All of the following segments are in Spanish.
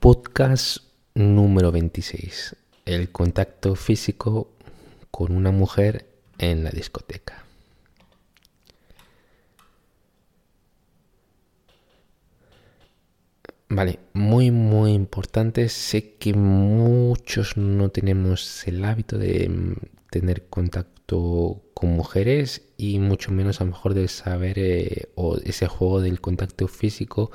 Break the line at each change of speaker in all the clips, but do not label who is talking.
Podcast número 26. El contacto físico con una mujer en la discoteca. Vale, muy muy importante. Sé que muchos no tenemos el hábito de mm, tener contacto con mujeres y mucho menos a lo mejor de saber eh, o ese juego del contacto físico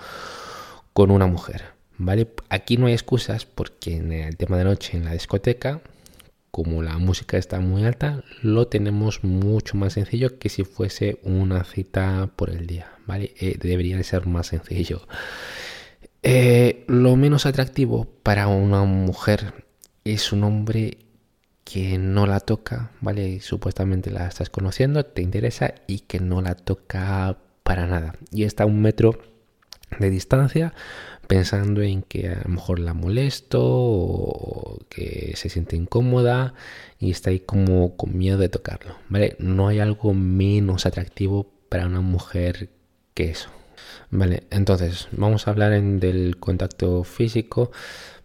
con una mujer. ¿Vale? Aquí no hay excusas porque en el tema de noche en la discoteca, como la música está muy alta, lo tenemos mucho más sencillo que si fuese una cita por el día, ¿vale? Eh, debería de ser más sencillo. Eh, lo menos atractivo para una mujer es un hombre que no la toca, ¿vale? Supuestamente la estás conociendo, te interesa y que no la toca para nada. Y está a un metro de distancia pensando en que a lo mejor la molesto o que se siente incómoda y está ahí como con miedo de tocarlo, ¿vale? No hay algo menos atractivo para una mujer que eso. Vale, entonces vamos a hablar del contacto físico.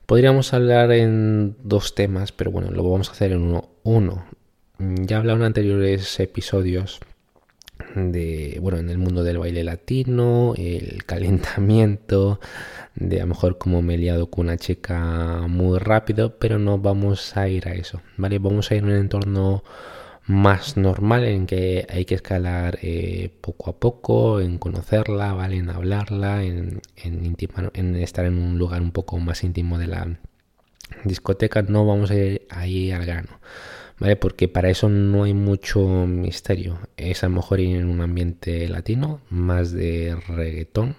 Podríamos hablar en dos temas, pero bueno, lo vamos a hacer en uno. Uno, ya he hablado en anteriores episodios de, bueno, en el mundo del baile latino, el calentamiento, de a lo mejor como me he liado con una chica muy rápido, pero no vamos a ir a eso, ¿vale? Vamos a ir a un entorno más normal en que hay que escalar eh, poco a poco, en conocerla, ¿vale? En hablarla, en, en, en estar en un lugar un poco más íntimo de la discoteca, no vamos a ir ahí al grano. ¿Vale? Porque para eso no hay mucho misterio. Es a lo mejor ir en un ambiente latino, más de reggaetón,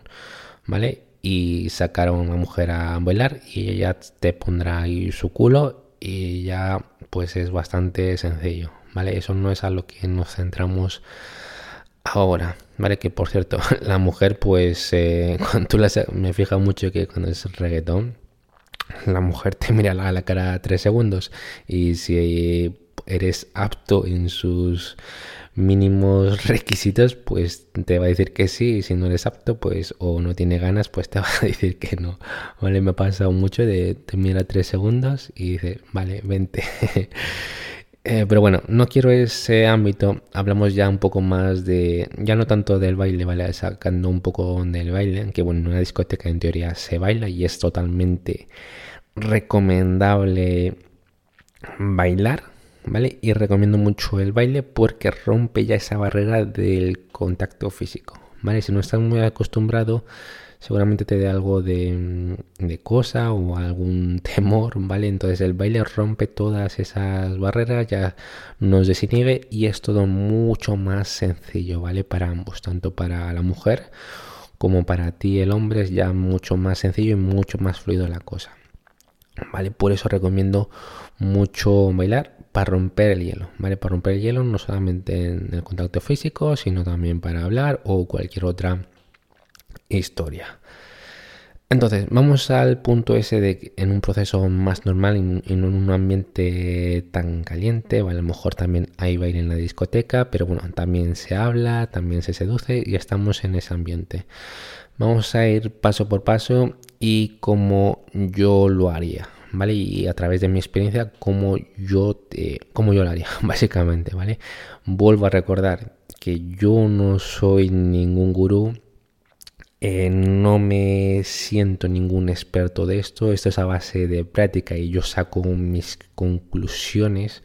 ¿vale? Y sacar a una mujer a bailar y ella te pondrá ahí su culo y ya pues es bastante sencillo, ¿vale? Eso no es a lo que nos centramos ahora, ¿vale? Que por cierto, la mujer pues eh, cuando tú me fija mucho que cuando es reggaetón la mujer te mira a la cara tres segundos y si eres apto en sus mínimos requisitos, pues te va a decir que sí, y si no eres apto, pues o no tiene ganas, pues te va a decir que no. Vale, me ha pasado mucho de te mira tres segundos y dice, vale, vente. Eh, pero bueno, no quiero ese ámbito, hablamos ya un poco más de, ya no tanto del baile, ¿vale? Sacando un poco del baile, que bueno, en una discoteca en teoría se baila y es totalmente recomendable bailar, ¿vale? Y recomiendo mucho el baile porque rompe ya esa barrera del contacto físico, ¿vale? Si no estás muy acostumbrado, seguramente te dé algo de, de, cosa o algún temor, ¿vale? Entonces el baile rompe todas esas barreras, ya nos desinhibe y es todo mucho más sencillo, ¿vale? Para ambos, tanto para la mujer como para ti el hombre es ya mucho más sencillo y mucho más fluido la cosa. ¿Vale? Por eso recomiendo mucho bailar para romper el hielo, ¿vale? Para romper el hielo no solamente en el contacto físico, sino también para hablar o cualquier otra historia. Entonces, vamos al punto ese de en un proceso más normal, en, en un ambiente tan caliente, o a lo mejor también hay baile en la discoteca, pero bueno, también se habla, también se seduce y estamos en ese ambiente. Vamos a ir paso por paso y como yo lo haría, Y a través de mi experiencia, como yo, como yo lo haría, básicamente, ¿vale? Vuelvo a recordar que yo no soy ningún gurú, eh, no me siento ningún experto de esto, esto es a base de práctica y yo saco mis conclusiones.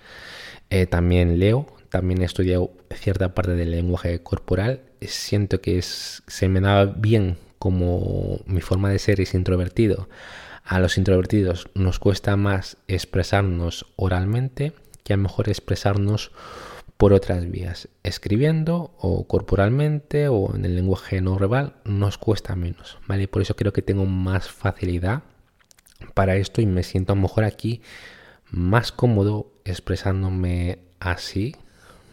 Eh, también leo, también he estudiado cierta parte del lenguaje corporal, siento que se me da bien como mi forma de ser es introvertido a los introvertidos nos cuesta más expresarnos oralmente que a lo mejor expresarnos por otras vías. Escribiendo o corporalmente o en el lenguaje no verbal nos cuesta menos, ¿vale? Por eso creo que tengo más facilidad para esto y me siento a lo mejor aquí más cómodo expresándome así,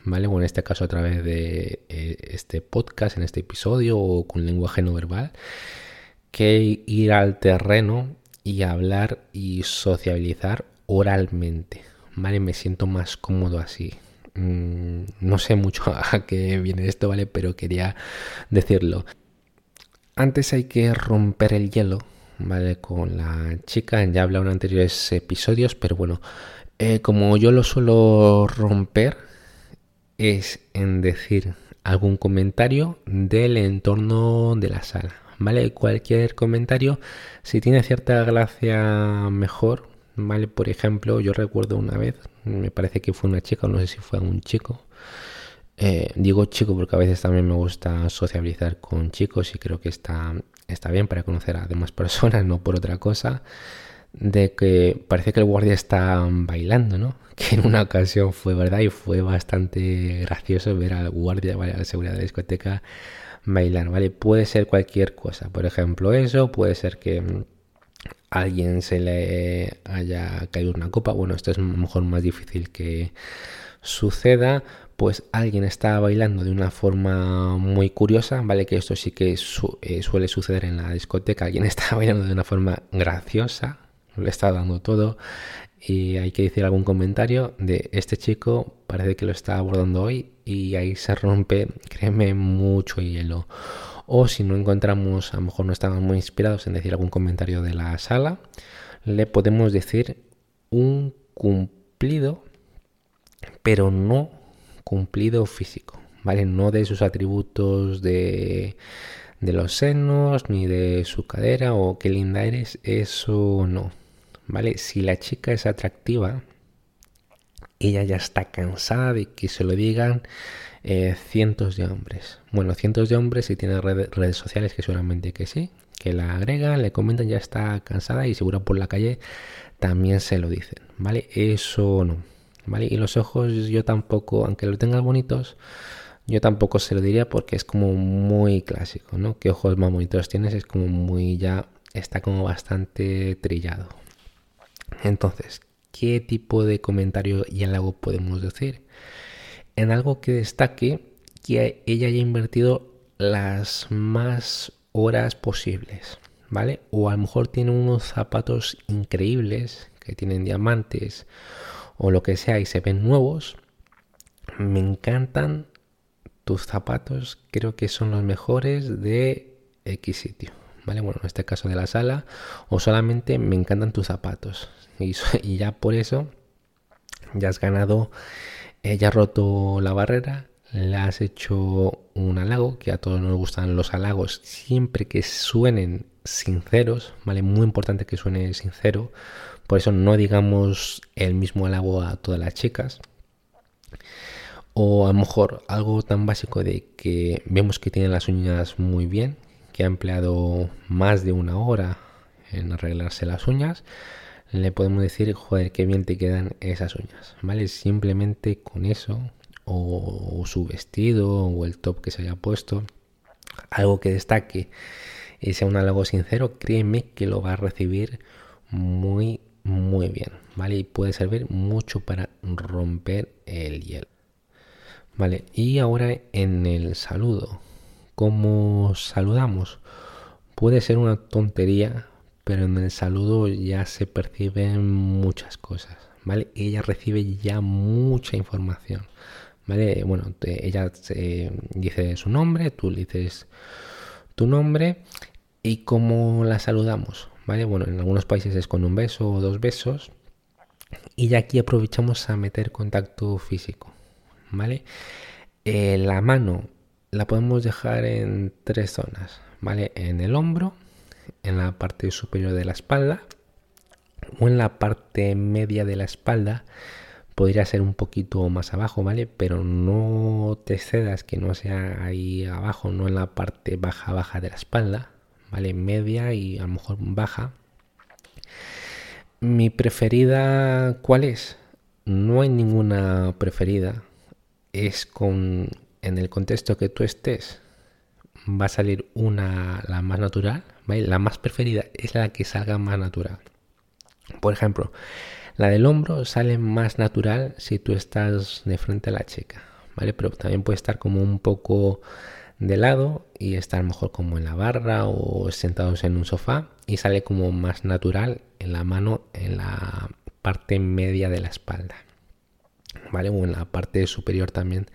¿vale? O en este caso a través de eh, este podcast, en este episodio o con lenguaje no verbal, que ir al terreno y hablar y sociabilizar oralmente. ¿Vale? Me siento más cómodo así. Mm, no sé mucho a qué viene esto, ¿vale? Pero quería decirlo. Antes hay que romper el hielo, ¿vale? Con la chica, ya he hablado en anteriores episodios, pero bueno, eh, como yo lo suelo romper, es en decir algún comentario del entorno de la sala, ¿vale? Cualquier comentario, si tiene cierta gracia, mejor, ¿vale? Por ejemplo, yo recuerdo una vez, me parece que fue una chica, no sé si fue un chico, eh, digo chico porque a veces también me gusta sociabilizar con chicos y creo que está, está bien para conocer a demás personas, no por otra cosa, de que parece que el guardia está bailando, ¿no? Que en una ocasión fue verdad y fue bastante gracioso ver al guardia, ¿vale? A la seguridad de la discoteca bailar, ¿vale? Puede ser cualquier cosa, por ejemplo eso, puede ser que mm, alguien se le haya caído una copa, bueno, esto es a lo mejor más difícil que suceda, pues alguien está bailando de una forma muy curiosa, ¿vale? Que esto sí que eh, suele suceder en la discoteca, alguien está bailando de una forma graciosa, le está dando todo y hay que decir algún comentario de este chico parece que lo está abordando hoy y ahí se rompe, créeme, mucho hielo. O si no encontramos, a lo mejor no estamos muy inspirados en decir algún comentario de la sala, le podemos decir un cumplido, pero no cumplido físico, ¿vale? No de sus atributos de, de los senos, ni de su cadera o qué linda eres, eso no, ¿vale? Si la chica es atractiva, ella ya está cansada de que se lo digan eh, cientos de hombres. Bueno, cientos de hombres si tiene redes sociales que seguramente que sí, que la agregan, le comentan, ya está cansada y seguro por la calle también se lo dicen, ¿vale? Eso no, ¿vale? Y los ojos yo tampoco, aunque lo tengas bonitos, yo tampoco se lo diría porque es como muy clásico, ¿no? ¿Qué ojos más bonitos tienes? Es como muy ya, está como bastante trillado. Entonces, ¿qué tipo de comentario y halago podemos decir? En algo que destaque que ella haya invertido las más horas posibles, ¿vale? O a lo mejor tiene unos zapatos increíbles que tienen diamantes o lo que sea y se ven nuevos. Me encantan tus zapatos, creo que son los mejores de X sitio. ¿Vale? Bueno, en este caso de la sala, o solamente me encantan tus zapatos. Y, ya por eso ya has ganado, eh, ya has roto la barrera, le has hecho un halago, que a todos nos gustan los halagos, siempre que suenen sinceros, ¿vale? Muy importante que suene sincero, por eso no digamos el mismo halago a todas las chicas. O a lo mejor algo tan básico de que vemos que tiene las uñas muy bien, que ha empleado más de una hora en arreglarse las uñas, le podemos decir, joder, qué bien te quedan esas uñas, ¿vale? Simplemente con eso, o, su vestido, o el top que se haya puesto, algo que destaque y sea un halago sincero, créeme que lo va a recibir muy, muy bien, ¿vale? Y puede servir mucho para romper el hielo. Vale, y ahora en el saludo. ¿Cómo saludamos? Puede ser una tontería, pero en el saludo ya se perciben muchas cosas, ¿vale? Ella recibe ya mucha información, ¿vale? Bueno, ella dice su nombre, tú le dices tu nombre y cómo la saludamos, ¿vale? Bueno, en algunos países es con un beso o dos besos y ya aquí aprovechamos a meter contacto físico, ¿vale? Eh, la mano la podemos dejar en tres zonas, ¿vale? En el hombro, en la parte superior de la espalda o en la parte media de la espalda podría ser un poquito más abajo, ¿vale? Pero no te cedas que no sea ahí abajo, no en la parte baja baja de la espalda, ¿vale? Media y a lo mejor baja. Mi preferida, ¿cuál es? No hay ninguna preferida. Es con en el contexto que tú estés va a salir una la más natural la más preferida es la que salga más natural. Por ejemplo, la del hombro sale más natural si tú estás de frente a la chica, ¿vale? Pero también puede estar como un poco de lado y estar mejor como en la barra o sentados en un sofá y sale como más natural en la mano en la parte media de la espalda, ¿vale? O en la parte superior también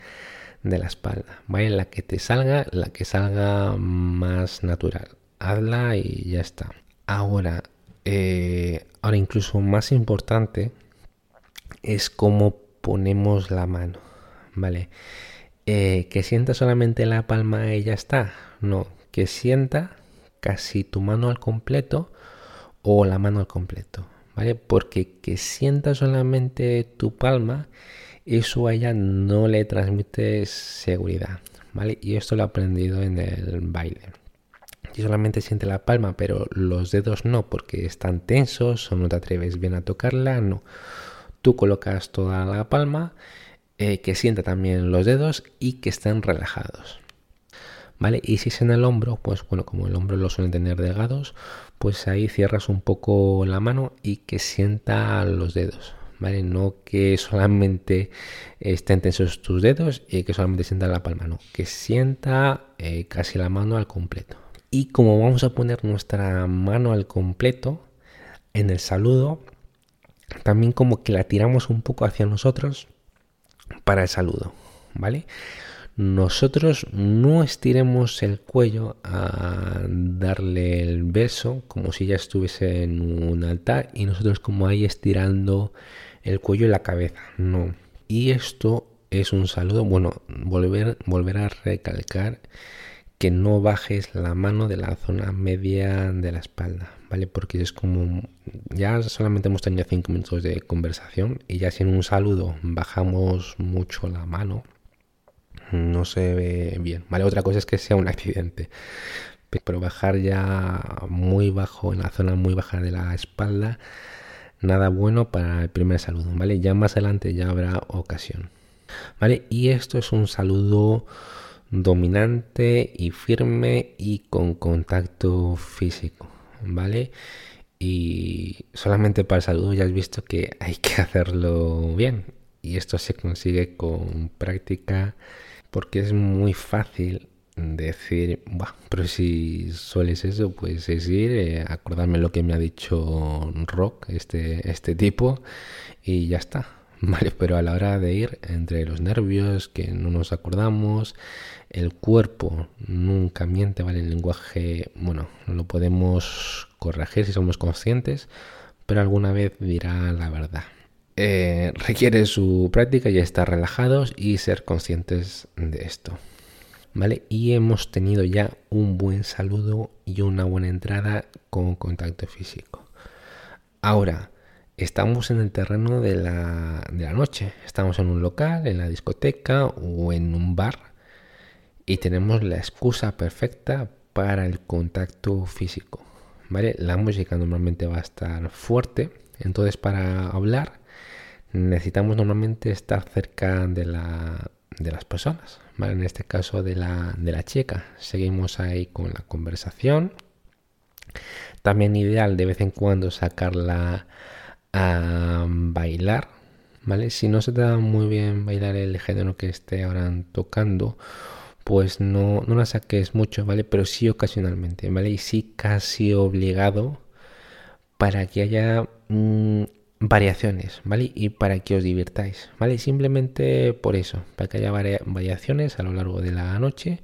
de la espalda, ¿vale? La que te salga, la que salga más natural hazla y ya está. Ahora, eh, ahora incluso más importante es cómo ponemos la mano, ¿vale? Eh, que sienta solamente la palma y ya está. No, que sienta casi tu mano al completo o la mano al completo, ¿vale? Porque que sienta solamente tu palma, eso a ella no le transmite seguridad, ¿vale? Y esto lo he aprendido en el baile. Y solamente siente la palma, pero los dedos no, porque están tensos o no te atreves bien a tocarla, no. Tú colocas toda la palma eh, que sienta también los dedos y que estén relajados. ¿Vale? Y si es en el hombro, pues bueno, como el hombro lo suelen tener delgados, pues ahí cierras un poco la mano y que sienta los dedos. ¿Vale? No que solamente estén tensos tus dedos y que solamente sienta la palma, no, que sienta eh, casi la mano al completo. Y como vamos a poner nuestra mano al completo en el saludo, también como que la tiramos un poco hacia nosotros para el saludo, ¿vale? Nosotros no estiremos el cuello a darle el beso como si ya estuviese en un altar y nosotros como ahí estirando el cuello y la cabeza, no. Y esto es un saludo, bueno, volver, volver a recalcar que no bajes la mano de la zona media de la espalda, ¿vale? Porque es como, ya solamente hemos tenido cinco minutos de conversación y ya si en un saludo bajamos mucho la mano, no se ve bien, ¿vale? Otra cosa es que sea un accidente, pero bajar ya muy bajo, en la zona muy baja de la espalda, nada bueno para el primer saludo, ¿vale? Ya más adelante ya habrá ocasión, ¿vale? Y esto es un saludo dominante y firme y con contacto físico. ¿vale? Y solamente para el saludo ya has visto que hay que hacerlo bien. Y esto se consigue con práctica porque es muy fácil decir, pero si sueles eso, pues decir, eh, acordarme lo que me ha dicho Rock, este, este tipo, y ya está. Vale, pero a la hora de ir entre los nervios, que no nos acordamos, el cuerpo nunca miente, ¿vale? El lenguaje, bueno, lo podemos corregir si somos conscientes, pero alguna vez dirá la verdad. Eh, requiere su práctica y estar relajados y ser conscientes de esto. ¿Vale? Y hemos tenido ya un buen saludo y una buena entrada con contacto físico. Ahora, estamos en el terreno de la, de la noche. Estamos en un local, en la discoteca o en un bar y tenemos la excusa perfecta para el contacto físico. ¿vale? La música normalmente va a estar fuerte, entonces para hablar necesitamos normalmente estar cerca de, la, de las personas, en este caso de la, de la chica. Seguimos ahí con la conversación. También ideal de vez en cuando sacarla a bailar, ¿vale? Si no se te da muy bien bailar el género que esté ahora tocando, pues no, no la saques mucho, ¿vale? Pero sí ocasionalmente, ¿vale? Y sí casi obligado para que haya mm, variaciones, ¿vale? Y para que os divirtáis, ¿vale? Simplemente por eso, para que haya variaciones a lo largo de la noche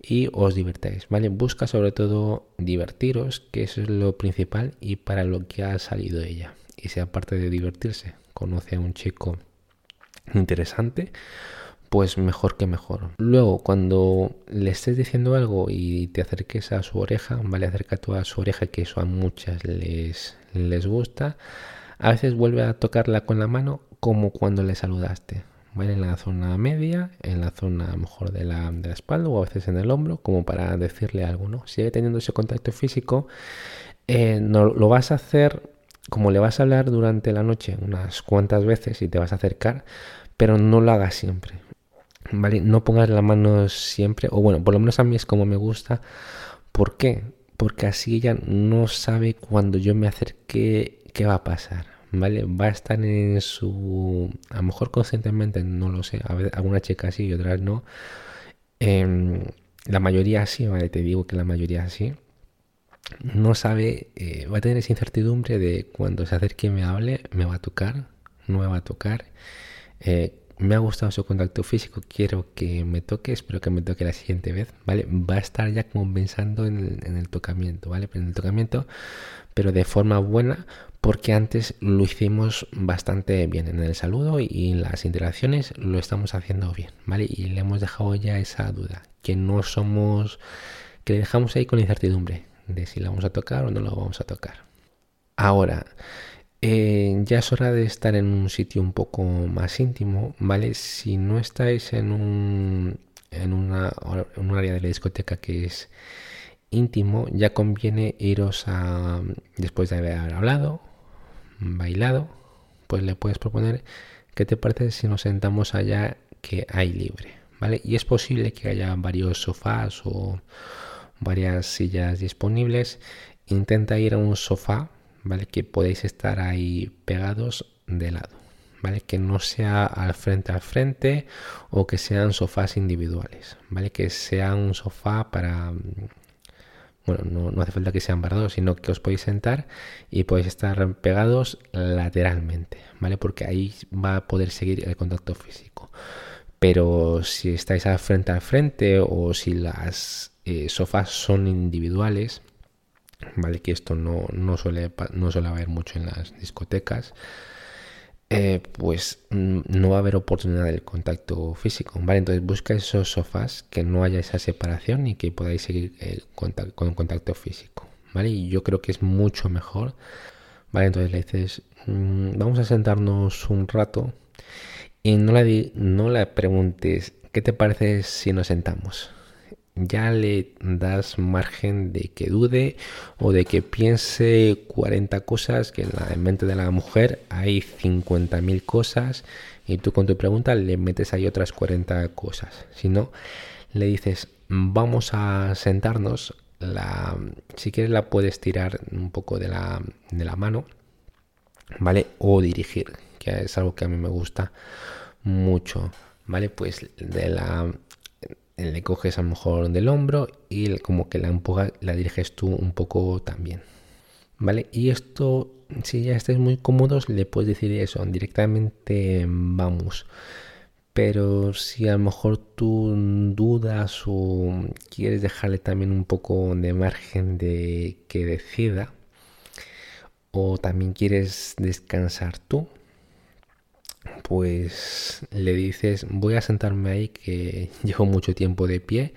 y os divirtáis, ¿vale? Busca sobre todo divertiros, que eso es lo principal y para lo que ha salido ella. Y si aparte de divertirse, conoce a un chico interesante, pues mejor que mejor. Luego, cuando le estés diciendo algo y te acerques a su oreja, vale, acerca tú a su oreja, que eso a muchas les, les gusta, a veces vuelve a tocarla con la mano como cuando le saludaste. ¿vale? En la zona media, en la zona mejor de la, de la espalda o a veces en el hombro, como para decirle algo, ¿no? Sigue teniendo ese contacto físico, eh, no, lo vas a hacer como le vas a hablar durante la noche unas cuantas veces y te vas a acercar, pero no lo hagas siempre. ¿vale? No pongas la mano siempre, o bueno, por lo menos a mí es como me gusta. ¿Por qué? Porque así ella no sabe cuando yo me acerque qué va a pasar, ¿vale? Va a estar en su... A lo mejor conscientemente, no lo sé, a ver, alguna chica sí y otras no. Em, la mayoría sí, ¿vale? Te digo que la mayoría sí. No sabe, eh, va a tener esa incertidumbre de cuando se acerque y me hable, me va a tocar, no me va a tocar. Eh, me ha gustado su contacto físico, quiero que me toque, espero que me toque la siguiente vez, ¿vale? Va a estar ya como pensando en, el tocamiento, ¿vale? En el tocamiento, pero de forma buena, porque antes lo hicimos bastante bien en el saludo y en las interacciones lo estamos haciendo bien, ¿vale? Y le hemos dejado ya esa duda, que no somos, que le dejamos ahí con incertidumbre de si la vamos a tocar o no la vamos a tocar. Ahora, eh, ya es hora de estar en un sitio un poco más íntimo, ¿vale? Si no estáis en un, en, una, un área de la discoteca que es íntimo, ya conviene iros a, después de haber hablado, bailado, pues le puedes proponer qué te parece si nos sentamos allá que hay libre, ¿vale? Y es posible que haya varios sofás o varias sillas disponibles. Intenta ir a un sofá ¿vale? Que podéis estar ahí pegados de lado, ¿vale? Que no sea al frente al frente o que sean sofás individuales, ¿vale? Que sea un sofá para... Bueno, no, hace falta que sean para dos, sino que os podéis sentar y podéis estar pegados lateralmente, ¿vale? Porque ahí va a poder seguir el contacto físico. Pero si estáis al frente al frente o si las eh, sofás son individuales, ¿vale? Que esto no, no, suele, no suele haber mucho en las discotecas. Eh, pues mm, no va a haber oportunidad del contacto físico, ¿vale? Entonces busca esos sofás que no haya esa separación y que podáis seguir el contacto, con contacto físico, ¿vale? Y yo creo que es mucho mejor, ¿vale? Entonces le dices, mm, vamos a sentarnos un rato y no le, no le preguntes, ¿qué te parece si nos sentamos? Ya le das margen de que dude o de que piense 40 cosas, que en la mente de la mujer hay 50.000 cosas y tú con tu pregunta le metes ahí otras 40 cosas. Si no, le dices, vamos a sentarnos, la, si quieres la puedes tirar un poco de la, de la mano, ¿vale? O dirigir, que es algo que a mí me gusta mucho, ¿vale? Pues de la le coges a lo mejor del hombro y como que la empuja, la diriges tú un poco también. ¿Vale? Y esto, si ya estáis muy cómodos, le puedes decir eso, directamente vamos. Pero si a lo mejor tú dudas o quieres dejarle también un poco de margen de que decida, o también quieres descansar tú, pues le dices, voy a sentarme ahí que llevo mucho tiempo de pie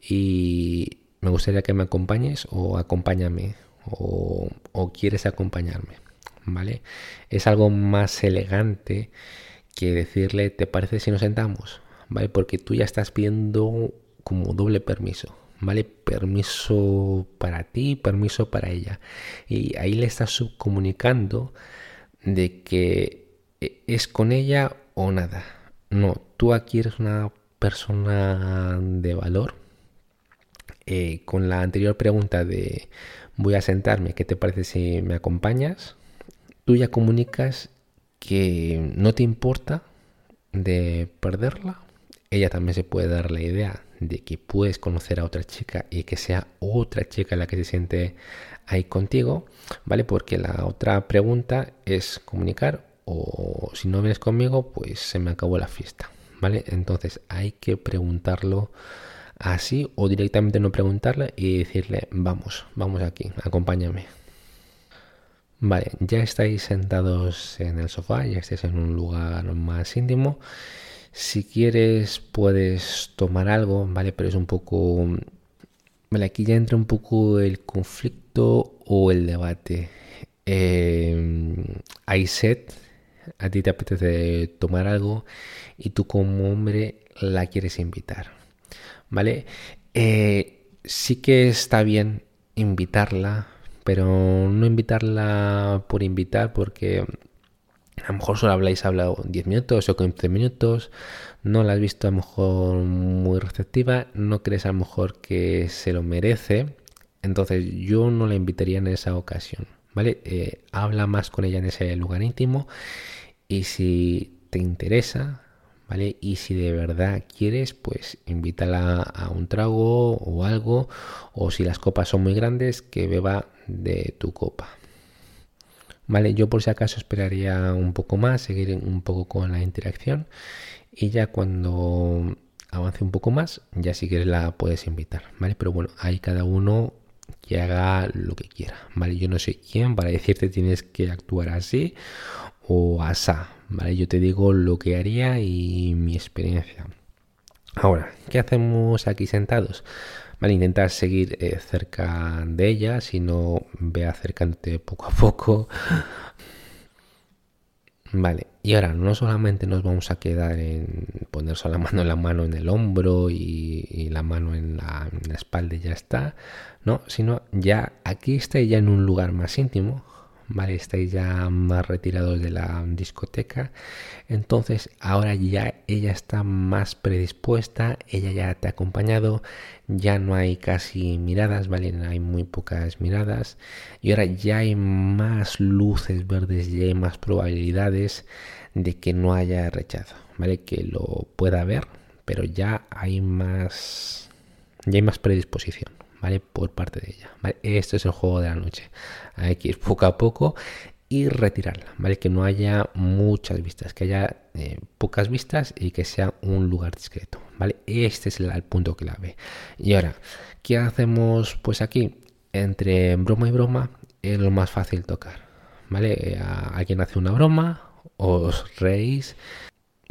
y me gustaría que me acompañes o acompáñame o, quieres acompañarme, ¿vale? Es algo más elegante que decirle, ¿te parece si nos sentamos? ¿Vale? Porque tú ya estás pidiendo como doble permiso, ¿vale? Permiso para ti, permiso para ella. Y ahí le estás subcomunicando de que es con ella o nada. No, tú aquí eres una persona de valor. Eh, con la anterior pregunta de voy a sentarme, ¿qué te parece si me acompañas? Tú ya comunicas que no te importa de perderla. Ella también se puede dar la idea de que puedes conocer a otra chica y que sea otra chica la que se siente ahí contigo, ¿vale? Porque la otra pregunta es comunicar o si no vienes conmigo, pues se me acabó la fiesta, ¿vale? Entonces hay que preguntarlo así o directamente no preguntarle y decirle, vamos, vamos aquí, acompáñame. Vale, ya estáis sentados en el sofá, ya estáis en un lugar más íntimo. Si quieres puedes tomar algo, ¿vale? Pero es un poco... Vale, aquí ya entra un poco el conflicto o el debate. Eh, hay sed, a ti te apetece tomar algo y tú como hombre la quieres invitar, ¿vale? Eh, sí que está bien invitarla, pero no invitarla por invitar porque a lo mejor solo habláis hablado 10 minutos o 15 minutos, no la has visto a lo mejor muy receptiva, no crees a lo mejor que se lo merece, entonces yo no la invitaría en esa ocasión. ¿Vale? Eh, habla más con ella en ese lugar íntimo y si te interesa, ¿vale? Y si de verdad quieres, pues invítala a un trago o algo, o si las copas son muy grandes, que beba de tu copa. Vale, yo por si acaso esperaría un poco más, seguir un poco con la interacción y ya cuando avance un poco más, ya si quieres la puedes invitar, ¿vale? Pero bueno, ahí cada uno que haga lo que quiera, ¿vale? Yo no soy quién para decirte tienes que actuar así o asá, ¿vale? Yo te digo lo que haría y mi experiencia. Ahora, ¿qué hacemos aquí sentados? Vale, intentar seguir eh, cerca de ella, si no ve acercándote poco a poco. Vale, y ahora no solamente nos vamos a quedar en poner la mano, la mano en el hombro y, la mano en la, en espalda ya está, no, sino ya aquí está ya en un lugar más íntimo, ¿vale? Estáis ya más retirados de la discoteca. Entonces ahora ya ella está más predispuesta, ella ya te ha acompañado, ya no hay casi miradas, ¿vale? Hay muy pocas miradas. Y ahora ya hay más luces verdes, ya hay más probabilidades de que no haya rechazo, ¿vale? Que lo pueda ver, pero ya hay más, ya hay más predisposición. ¿Vale? Por parte de ella. Esto es el juego de la noche. Hay que ir poco a poco y retirarla, ¿vale? Que no haya muchas vistas, que haya eh, pocas vistas y que sea un lugar discreto, ¿vale? Este es el, punto que la ve. Y ahora, ¿qué hacemos pues aquí? Entre broma y broma es lo más fácil tocar, ¿vale? Eh, alguien hace una broma, os reís,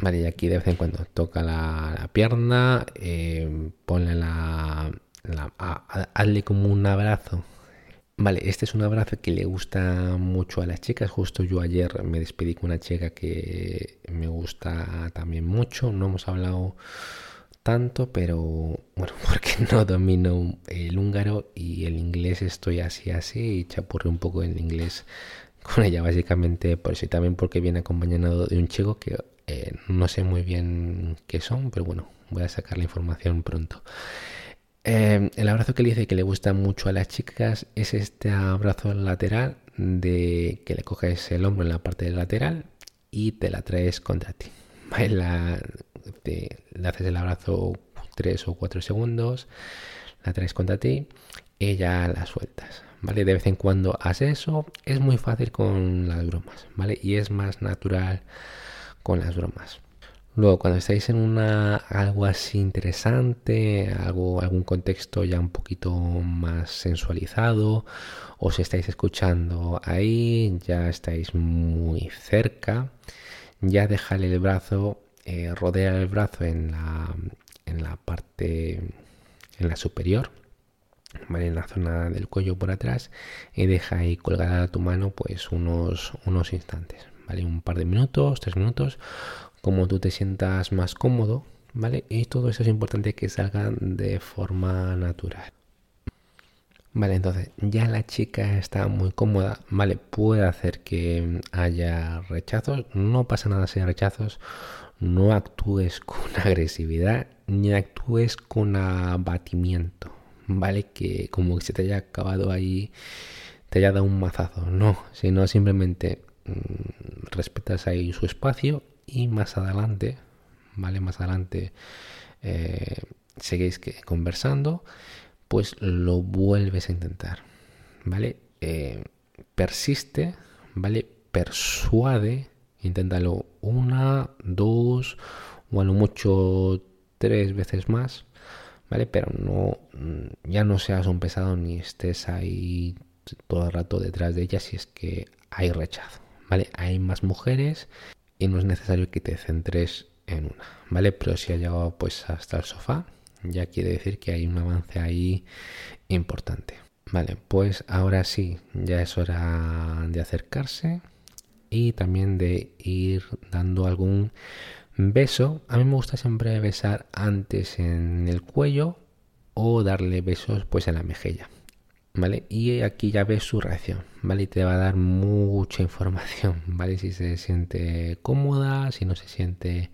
Vale, y aquí de vez en cuando toca la, pierna, eh, ponle la, hazle como un abrazo. Vale, este es un abrazo que le gusta mucho a las chicas. Justo yo ayer me despedí con una chica que me gusta también mucho. No hemos hablado tanto, pero bueno, porque no domino el húngaro y el inglés estoy así así y chapurré un poco en inglés con ella básicamente por eso y también porque viene acompañado de un chico que eh, no sé muy bien qué son, pero bueno, voy a sacar la información pronto. Em, el abrazo que le dice que le gusta mucho a las chicas es este abrazo lateral de que le coges el hombro en la parte lateral y te la traes contra ti. Le haces el abrazo 3 o 4 segundos, la traes contra ti y ya la sueltas. ¿Vale? De vez en cuando haces eso, es muy fácil con las bromas, ¿vale? Y es más natural con las bromas. Luego, cuando estáis en una algo así interesante, algo, algún contexto ya un poquito más sensualizado, o estáis escuchando ahí, ya estáis muy cerca, ya déjale el brazo, eh, rodea el brazo en la, en la parte, en la superior, ¿vale? en la zona del cuello por atrás, y deja ahí colgada tu mano pues unos, unos instantes, ¿vale? Un par de minutos, tres minutos, como tú te sientas más cómodo, ¿vale? Y todo eso es importante que salga de forma natural. Vale, entonces ya la chica está muy cómoda, ¿vale? Puede hacer que haya rechazos, no pasa nada si hay rechazos, no actúes con agresividad ni actúes con abatimiento, ¿vale? Que como que se te haya acabado ahí, te haya dado un mazazo, no, sino simplemente mm, respetas ahí su espacio y más adelante, ¿vale? Más adelante eh, seguís conversando, pues lo vuelves a intentar, ¿vale? Eh, persiste, ¿vale? Persuade, inténtalo una, dos o a lo mucho tres veces más, ¿vale? Pero no, ya no seas un pesado ni estés ahí todo el rato detrás de ella si es que hay rechazo, ¿vale? Hay más mujeres y no es necesario que te centres en una, ¿vale? Pero si ha llegado pues hasta el sofá, ya quiere decir que hay un avance ahí importante. Vale, pues ahora sí, ya es hora de acercarse y también de ir dando algún beso. A mí me gusta siempre besar antes en el cuello o darle besos pues en la mejilla. ¿Vale? Y aquí ya ves su reacción, ¿vale? Y te va a dar mucha información, ¿vale? Si se siente cómoda, si no se siente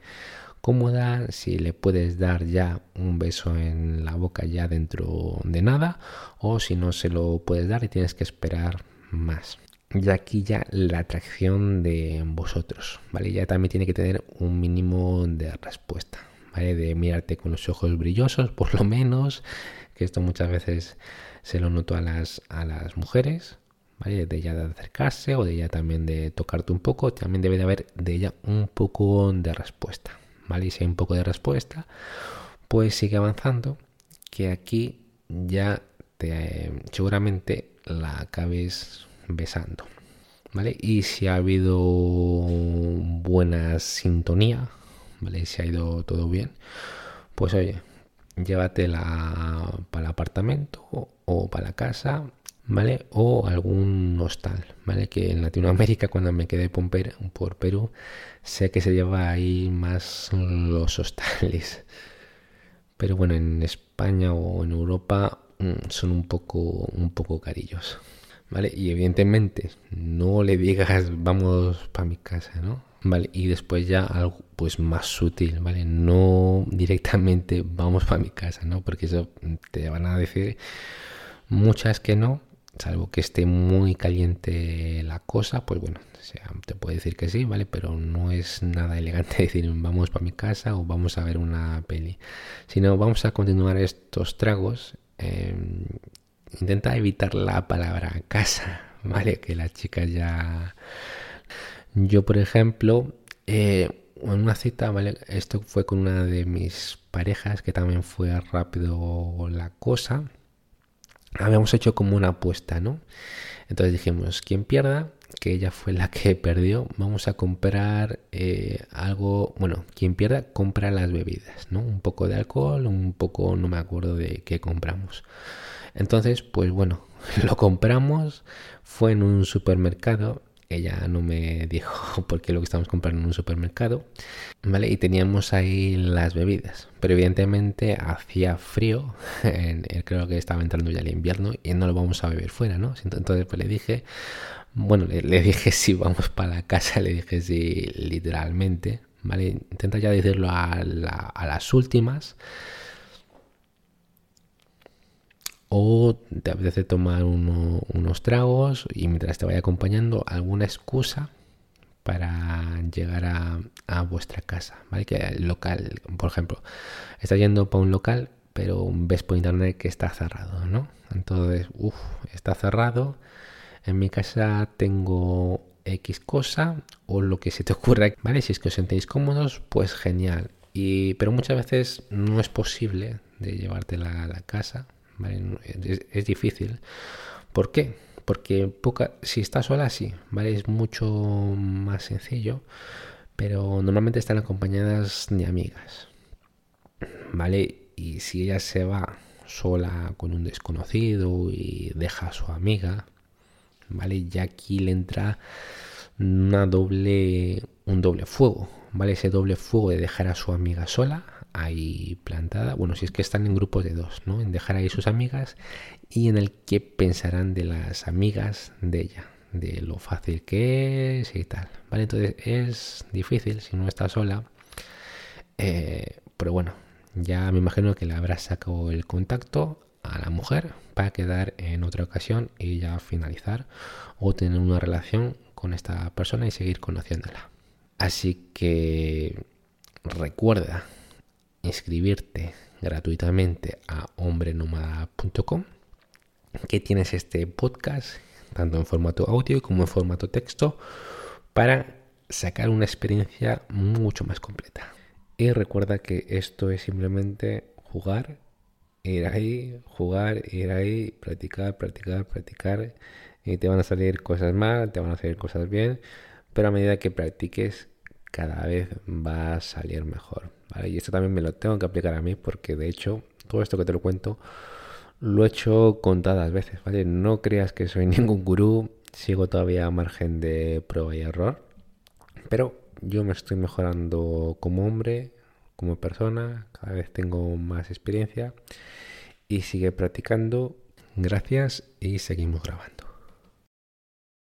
cómoda, si le puedes dar ya un beso en la boca ya dentro de nada, o si no se lo puedes dar y tienes que esperar más. Y aquí ya la atracción de vosotros, ¿vale? Ya también tiene que tener un mínimo de respuesta, De mirarte con los ojos brillosos, por lo menos, que esto muchas veces se lo noto a las, a las mujeres, ¿vale? De ella de acercarse o de ella también de tocarte un poco, también debe de haber de ella un poco de respuesta, ¿vale? Y si hay un poco de respuesta, pues sigue avanzando, que aquí ya te, seguramente la acabes besando, ¿vale? Y si ha habido buena sintonía, ¿vale? Si ha ido todo bien, pues oye, llévatela para el apartamento o para la casa ¿vale? O algún hostal, ¿vale? Que en Latinoamérica, cuando me quedé por Perú, sé que se lleva ahí más los hostales. Pero bueno, en España o en Europa mm, son un poco, un poco carillos, ¿vale? Y evidentemente no le digas vamos para mi casa, ¿no? ¿Vale? Y después ya algo pues más sutil, ¿vale? No directamente vamos para mi casa, ¿no? Porque eso te van a decir muchas que no salvo que esté muy caliente la cosa, pues bueno, te puede decir que sí, ¿vale? Pero no es nada elegante decir vamos para mi casa o vamos a ver una peli. Sino vamos a continuar estos tragos. Em, intenta evitar la palabra casa, ¿vale? Que las chicas ya... Yo, por ejemplo, eh, en una cita, ¿vale? Esto fue con una de mis parejas que también fue rápido la cosa habíamos hecho como una apuesta, ¿no? Entonces dijimos, quien pierda, que ella fue la que perdió, vamos a comprar eh, algo, bueno, quien pierda compra las bebidas, ¿no? Un poco de alcohol, un poco, no me acuerdo de qué compramos. Entonces, pues bueno, lo compramos, fue en un supermercado ella no me dijo por qué lo que estamos comprando en un supermercado, ¿vale? Y teníamos ahí las bebidas, pero evidentemente hacía frío, creo que estaba entrando ya el invierno y no lo vamos a beber fuera, ¿no? Entonces pues le dije, bueno, le, dije si vamos para la casa, le dije si literalmente, ¿vale? Intenta ya decirlo a las últimas o te apetece tomar unos tragos y mientras te vaya acompañando alguna excusa para llegar a, vuestra casa, ¿vale? Que el local, por ejemplo, estás yendo para un local, pero ves por internet que está cerrado, ¿no? Entonces, uff, está cerrado. En mi casa tengo X cosa o lo que se te ocurra, ¿vale? Si es que os sentéis cómodos, pues genial. Y, pero muchas veces no es posible de llevártela a la casa es, difícil. ¿Por qué? Porque poca, si está sola, sí, ¿vale? Es mucho más sencillo, pero normalmente están acompañadas de amigas, ¿vale? Y si ella se va sola con un desconocido y deja a su amiga, ¿vale? Ya aquí le entra una doble, un doble fuego, ¿vale? Ese doble fuego de dejar a su amiga sola ahí plantada. Bueno, si es que están en grupos de dos, ¿no? En dejar ahí sus amigas y en el que pensarán de las amigas de ella, de lo fácil que es y tal. ¿Vale? Entonces es difícil si no está sola. Eh, pero bueno, ya me imagino que le habrá sacado el contacto a la mujer para quedar en otra ocasión y ya finalizar o tener una relación con esta persona y seguir conociéndola. Así que recuerda inscribirte gratuitamente a hombrenomada.com que tienes este podcast tanto en formato audio como en formato texto para sacar una experiencia mucho más completa. Y recuerda que esto es simplemente jugar, ir ahí, jugar, ir ahí, practicar, practicar, practicar. Y te van a salir cosas mal, te van a salir cosas bien, pero a medida que practiques, cada vez va a salir mejor. Y esto también me lo tengo que aplicar a mí porque de hecho todo esto que te lo cuento lo he hecho contadas veces, ¿vale? No creas que soy ningún gurú, sigo todavía a margen de prueba y error, pero yo me estoy mejorando como hombre, como persona, cada vez tengo más experiencia y sigue practicando. Gracias y seguimos grabando.